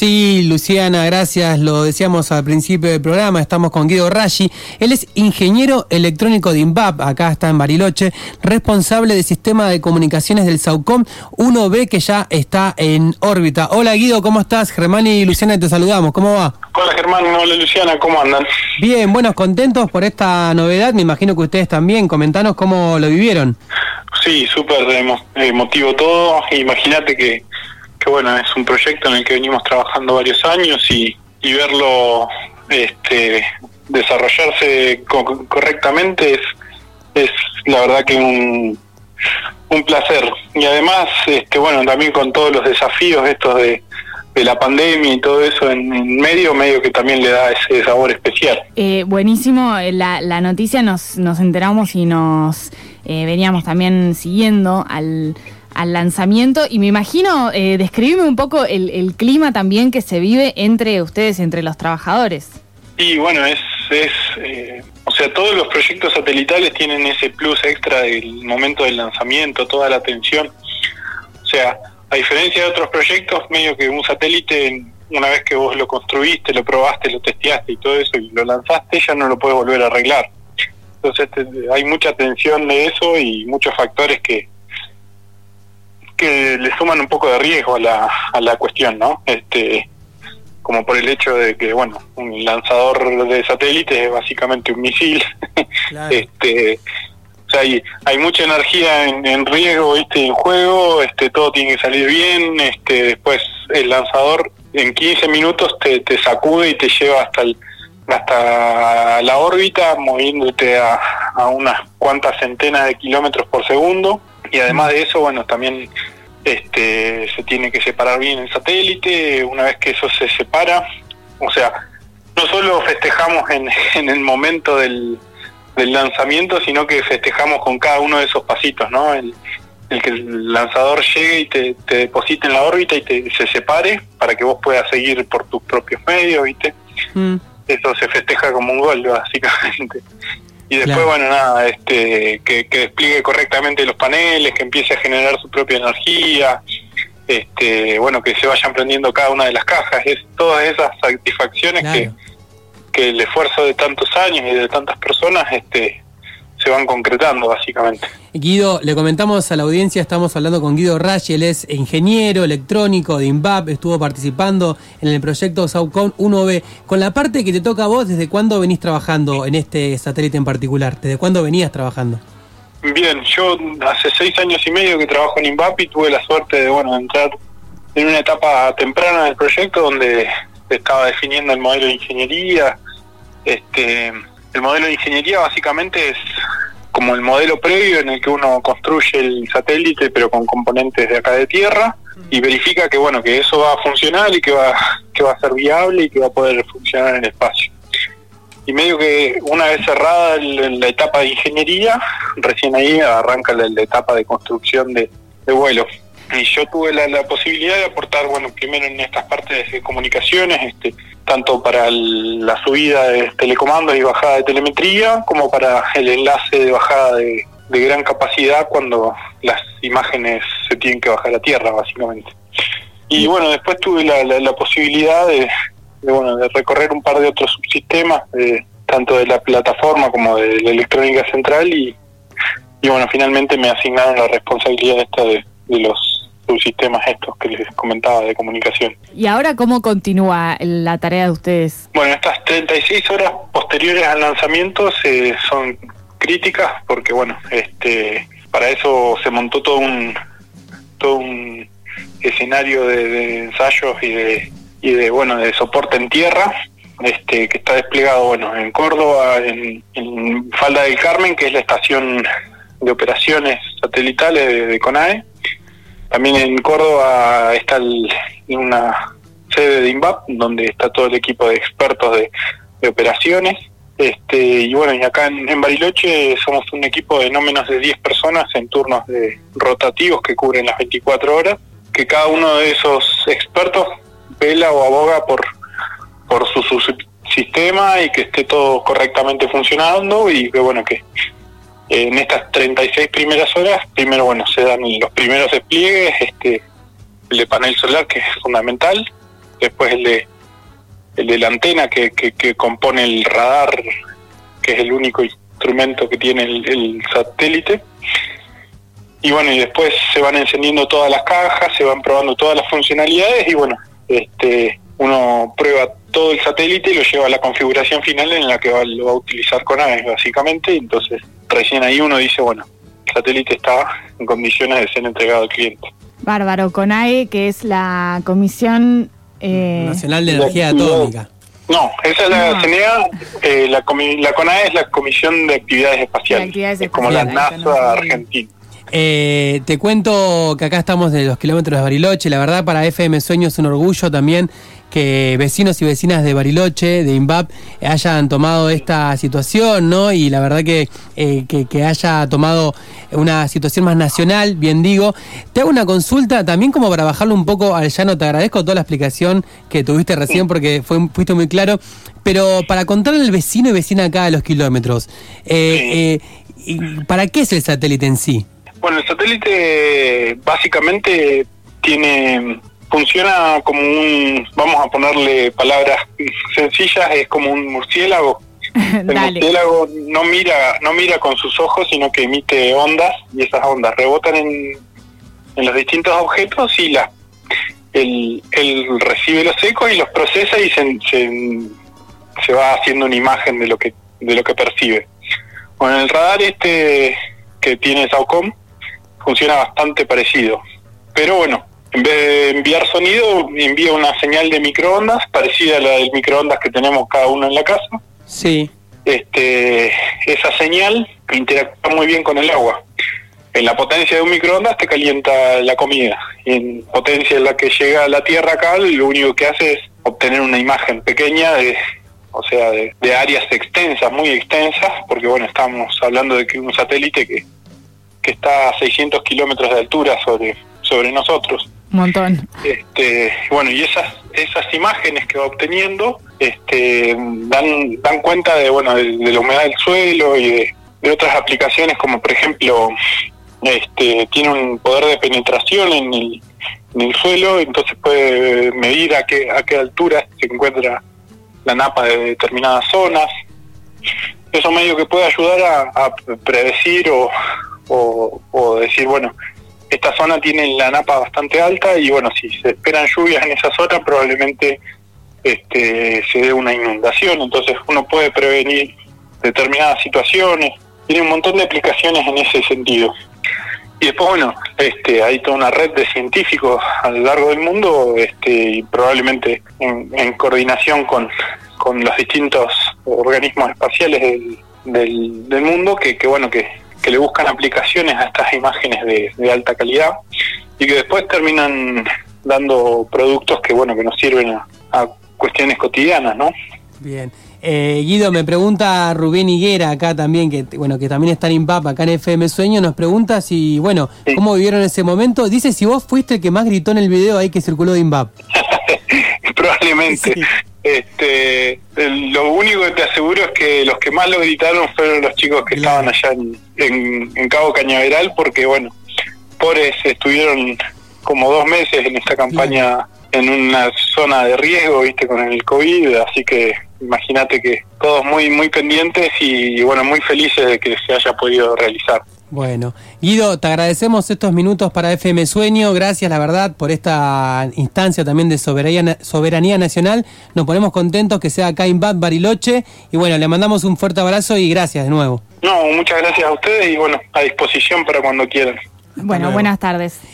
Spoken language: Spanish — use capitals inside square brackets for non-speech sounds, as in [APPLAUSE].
Sí, Luciana, gracias. Lo decíamos al principio del programa. Estamos con Guido Rashi. Él es ingeniero electrónico de INVAP, acá está en Bariloche, responsable del sistema de comunicaciones del SAUCOM 1B que ya está en órbita. Hola Guido, ¿cómo estás? Germán y Luciana te saludamos. ¿Cómo va? Hola Germán, hola Luciana, ¿cómo andan? Bien, buenos, contentos por esta novedad. Me imagino que ustedes también. Comentanos cómo lo vivieron. Sí, súper emotivo todo. Imagínate que que bueno, es un proyecto en el que venimos trabajando varios años y, verlo este, desarrollarse correctamente es, es la verdad que un, un placer. Y además, este, bueno, también con todos los desafíos estos de, de la pandemia y todo eso en, medio, medio que también le da ese sabor especial. Eh, buenísimo, la, la noticia nos, nos enteramos y nos eh, veníamos también siguiendo al al lanzamiento y me imagino, eh, describirme un poco el, clima también que se vive entre ustedes, entre los trabajadores. Y bueno, es, es eh, o sea, todos los proyectos satelitales tienen ese plus extra del momento del lanzamiento, toda la atención. O sea, a diferencia de otros proyectos, medio que un satélite, una vez que vos lo construiste, lo probaste, lo testeaste y todo eso y lo lanzaste, ya no lo puedes volver a arreglar. Entonces hay mucha atención de eso y muchos factores que, que le suman un poco de riesgo a la, a la cuestión, ¿no? Este, como por el hecho de que, bueno, un lanzador de satélite es básicamente un misil. [LAUGHS] este, o sea, hay, hay mucha energía en, riesgo, ¿viste? En juego, este, todo tiene que salir bien, este, después el lanzador en 15 minutos te, te sacude y te lleva hasta el, hasta la órbita, moviéndote a, a unas cuantas centenas de kilómetros por segundo y además de eso, bueno, también este, se tiene que separar bien el satélite, una vez que eso se separa, o sea, no solo festejamos en, [LAUGHS] en el momento del, del lanzamiento, sino que festejamos con cada uno de esos pasitos, ¿no? El, el que el lanzador llegue y te, te deposite en la órbita y te, se separe para que vos puedas seguir por tus propios medios, ¿viste? Mm. Eso se festeja como un gol, básicamente y después bueno nada este que, despliegue correctamente los paneles que empiece a generar su propia energía este bueno que se vayan prendiendo cada una de las cajas. Es todas esas satisfacciones que que el esfuerzo de tantos años y de tantas personas este se van concretando básicamente. Guido, le comentamos a la audiencia, estamos hablando con Guido Rashi, él es ingeniero electrónico de INVAP, estuvo participando en el proyecto Saucon 1B. Con la parte que te toca a vos, ¿desde cuándo venís trabajando en este satélite en particular? ¿Desde cuándo venías trabajando? Bien, yo hace seis años y medio que trabajo en INVAP y tuve la suerte de bueno entrar en una etapa temprana del proyecto donde estaba definiendo el modelo de ingeniería, este el modelo de ingeniería básicamente es como el modelo previo en el que uno construye el satélite pero con componentes de acá de tierra y verifica que bueno que eso va a funcionar y que va que va a ser viable y que va a poder funcionar en el espacio. Y medio que una vez cerrada la etapa de ingeniería recién ahí arranca la, etapa de construcción de, de vuelo y yo tuve la, la, posibilidad de aportar bueno primero en estas partes de comunicaciones este tanto para la subida de telecomandos y bajada de telemetría, como para el enlace de bajada de, gran capacidad cuando las imágenes se tienen que bajar a tierra, básicamente. Y bueno, después tuve la, posibilidad de, bueno, de recorrer un par de otros subsistemas, tanto de la plataforma como de la electrónica central, y, y bueno, finalmente me asignaron la responsabilidad esta de los sistemas estos que les comentaba de comunicación. ¿Y ahora cómo continúa la tarea de ustedes? Bueno, estas 36 horas posteriores al lanzamiento se, son críticas porque, bueno, este para eso se montó todo un todo un escenario de, ensayos y de y de bueno de soporte en tierra este que está desplegado bueno en Córdoba en, Falda del Carmen que es la estación de operaciones satelitales de, de CONAE también en Córdoba está una sede de INVAP, donde está todo el equipo de expertos de, operaciones. Este, y bueno, y acá en, Bariloche somos un equipo de no menos de 10 personas en turnos de rotativos que cubren las 24 horas, que cada uno de esos expertos vela o aboga por, por su, su sistema y que esté todo correctamente funcionando y que bueno, que en estas 36 primeras horas, primero, bueno, se dan los primeros despliegues, este, el de panel solar, que es fundamental, después el de el de la antena que, que, compone el radar, que es el único instrumento que tiene el, satélite. Y bueno, y después se van encendiendo todas las cajas, se van probando todas las funcionalidades y bueno, este uno prueba todo el satélite y lo lleva a la configuración final en la que va, lo va a utilizar con AVES básicamente, y entonces recién ahí uno dice, bueno, el satélite está en condiciones de ser entregado al cliente. Bárbaro, CONAE, que es la Comisión eh, Nacional de Energía Atómica. No, esa es la CNEA, eh, la, la CONAE es la Comisión de Actividades Espaciales, es como la NASA argentina. Eh, te cuento que acá estamos de los kilómetros de Bariloche. La verdad, para FM Sueño es un orgullo también que vecinos y vecinas de Bariloche, de INVAP, hayan tomado esta situación, ¿no? Y la verdad que, eh, que, haya tomado una situación más nacional, bien digo. Te hago una consulta también como para bajarlo un poco al llano. Te agradezco toda la explicación que tuviste recién porque fue, fuiste muy claro. Pero para contarle al vecino y vecina acá de los kilómetros, eh, ¿para qué es el satélite en sí? Bueno, el satélite básicamente tiene funciona como un, vamos a ponerle palabras sencillas, es como un murciélago. [LAUGHS] El murciélago no mira, no mira con sus ojos, sino que emite ondas y esas ondas rebotan en, en los distintos objetos y la, él, recibe los ecos y los procesa y se, se, se va haciendo una imagen de lo que de lo que percibe. Bueno, el radar este que tiene Saucom funciona bastante parecido. Pero bueno, en vez de enviar sonido, envía una señal de microondas, parecida a la del microondas que tenemos cada uno en la casa. Sí. Este, esa señal interactúa muy bien con el agua. En la potencia de un microondas te calienta la comida. Y en potencia en la que llega a la Tierra acá, lo único que hace es obtener una imagen pequeña de, o sea, de, de áreas extensas, muy extensas, porque bueno, estamos hablando de que un satélite que que está a 600 kilómetros de altura sobre, sobre nosotros. Un montón. Este, bueno, y esas, esas imágenes que va obteniendo este, dan, dan cuenta de, bueno, de, la humedad del suelo y de, otras aplicaciones como por ejemplo este, tiene un poder de penetración en el, en el suelo, entonces puede medir a qué, a qué altura se encuentra la napa de determinadas zonas. Eso medio que puede ayudar a predecir o, o, decir, bueno, esta zona tiene la napa bastante alta y bueno, si se esperan lluvias en esa zona probablemente este, se dé una inundación, entonces uno puede prevenir determinadas situaciones, tiene un montón de aplicaciones en ese sentido. Y después, bueno, este, hay toda una red de científicos a lo largo del mundo, este, y probablemente en, coordinación con, con los distintos organismos espaciales del, del, del mundo, que, que bueno, que que le buscan aplicaciones a estas imágenes de, alta calidad y que después terminan dando productos que bueno que nos sirven a, cuestiones cotidianas, ¿no? Bien. Eh, Guido, me pregunta Rubén Higuera acá también, que bueno que también está en IMPAP acá en FM Sueño, nos pregunta si, bueno, cómo vivieron ese momento. Dice si vos fuiste el que más gritó en el video ahí que circuló de IMPAP. [LAUGHS] Probablemente. Este, lo único que te aseguro es que los que más lo gritaron fueron los chicos que estaban allá en, Cabo Cañaveral, porque bueno, pobres estuvieron como dos meses en esta campaña en una zona de riesgo, viste, con el COVID, así que imagínate que todos muy muy pendientes y bueno, muy felices de que se haya podido realizar. Bueno, Guido, te agradecemos estos minutos para FM Sueño. Gracias, la verdad, por esta instancia también de soberanía, soberanía nacional. Nos ponemos contentos que sea acá en Bad Bariloche. Y bueno, le mandamos un fuerte abrazo y gracias de nuevo. No, muchas gracias a ustedes y bueno, a disposición para cuando quieran. Bueno, buenas tardes.